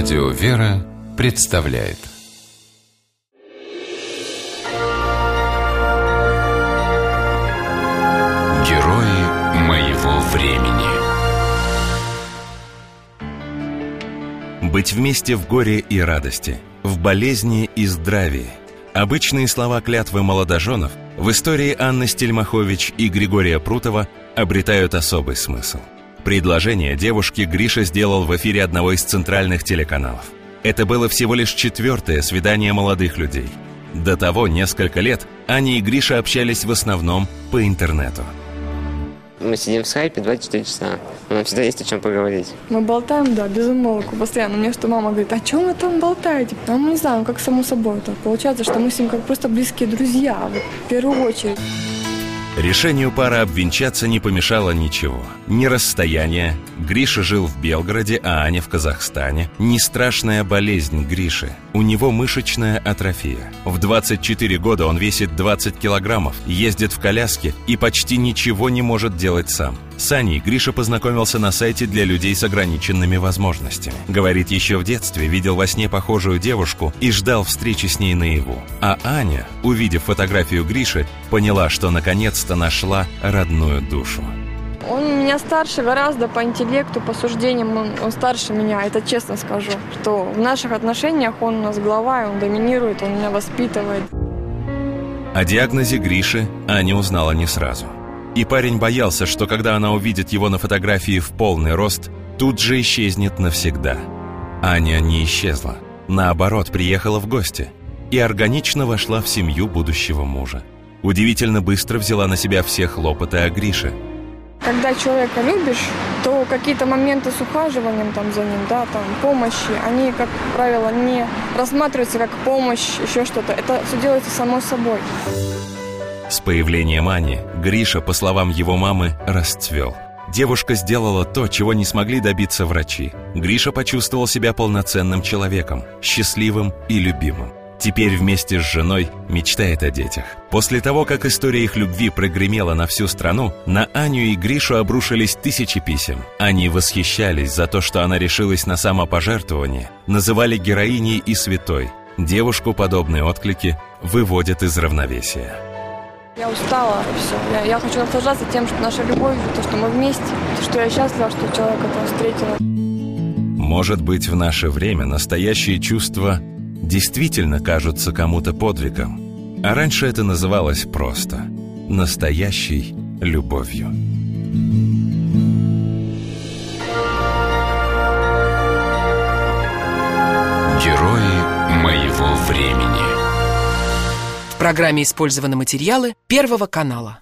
Радио «Вера» представляет. Герои моего времени. Быть вместе в горе и радости, в болезни и здравии. Обычные слова клятвы молодоженов в истории Анны Стельмахович и Григория Прутова обретают особый смысл – Предложение девушке Гриша сделал в эфире одного из центральных телеканалов. Это было всего лишь четвертое свидание молодых людей. До того несколько лет Аня и Гриша общались в основном по интернету. Мы сидим в скайпе 24 часа. Нам всегда есть о чем поговорить. Мы болтаем, да, без умолку, постоянно. Мне что мама говорит, о чем вы там болтаете? А мы не знаем, как само собой так получается, что мы с ним как просто близкие друзья, вот, в первую очередь. Решению пары обвенчаться не помешало ничего. Ни расстояние, Гриша жил в Белгороде, а Аня в Казахстане, ни страшная болезнь Гриши. У него мышечная атрофия. В 24 года он весит 20 килограммов, ездит в коляске и почти ничего не может делать сам. С Аней Гриша познакомился на сайте для людей с ограниченными возможностями. Говорит, еще в детстве видел во сне похожую девушку и ждал встречи с ней наяву. А Аня, увидев фотографию Гриши, поняла, что наконец-то нашла родную душу. Он меня старше гораздо по интеллекту, по суждениям, он, он старше меня, это честно скажу. Что в наших отношениях он у нас глава, он доминирует, он меня воспитывает. О диагнозе Гриши Аня узнала не сразу. И парень боялся, что когда она увидит его на фотографии в полный рост, тут же исчезнет навсегда. Аня не исчезла. Наоборот, приехала в гости и органично вошла в семью будущего мужа. Удивительно быстро взяла на себя все хлопоты о Грише. Когда человека любишь, то какие-то моменты с ухаживанием там за ним, да, там помощи, они, как правило, не рассматриваются как помощь, еще что-то. Это все делается само собой. С появлением Ани Гриша, по словам его мамы, расцвел. Девушка сделала то, чего не смогли добиться врачи. Гриша почувствовал себя полноценным человеком, счастливым и любимым. Теперь вместе с женой мечтает о детях. После того, как история их любви прогремела на всю страну, на Аню и Гришу обрушились тысячи писем. Они восхищались за то, что она решилась на самопожертвование, называли героиней и святой. Девушку подобные отклики выводят из равновесия. Я устала, все. Я, я хочу наслаждаться тем, что наша любовь, то, что мы вместе, то, что я счастлива, что человек этого встретила. Может быть, в наше время настоящие чувства действительно кажутся кому-то подвигом, а раньше это называлось просто настоящей любовью. Герои моего времени программе использованы материалы Первого канала.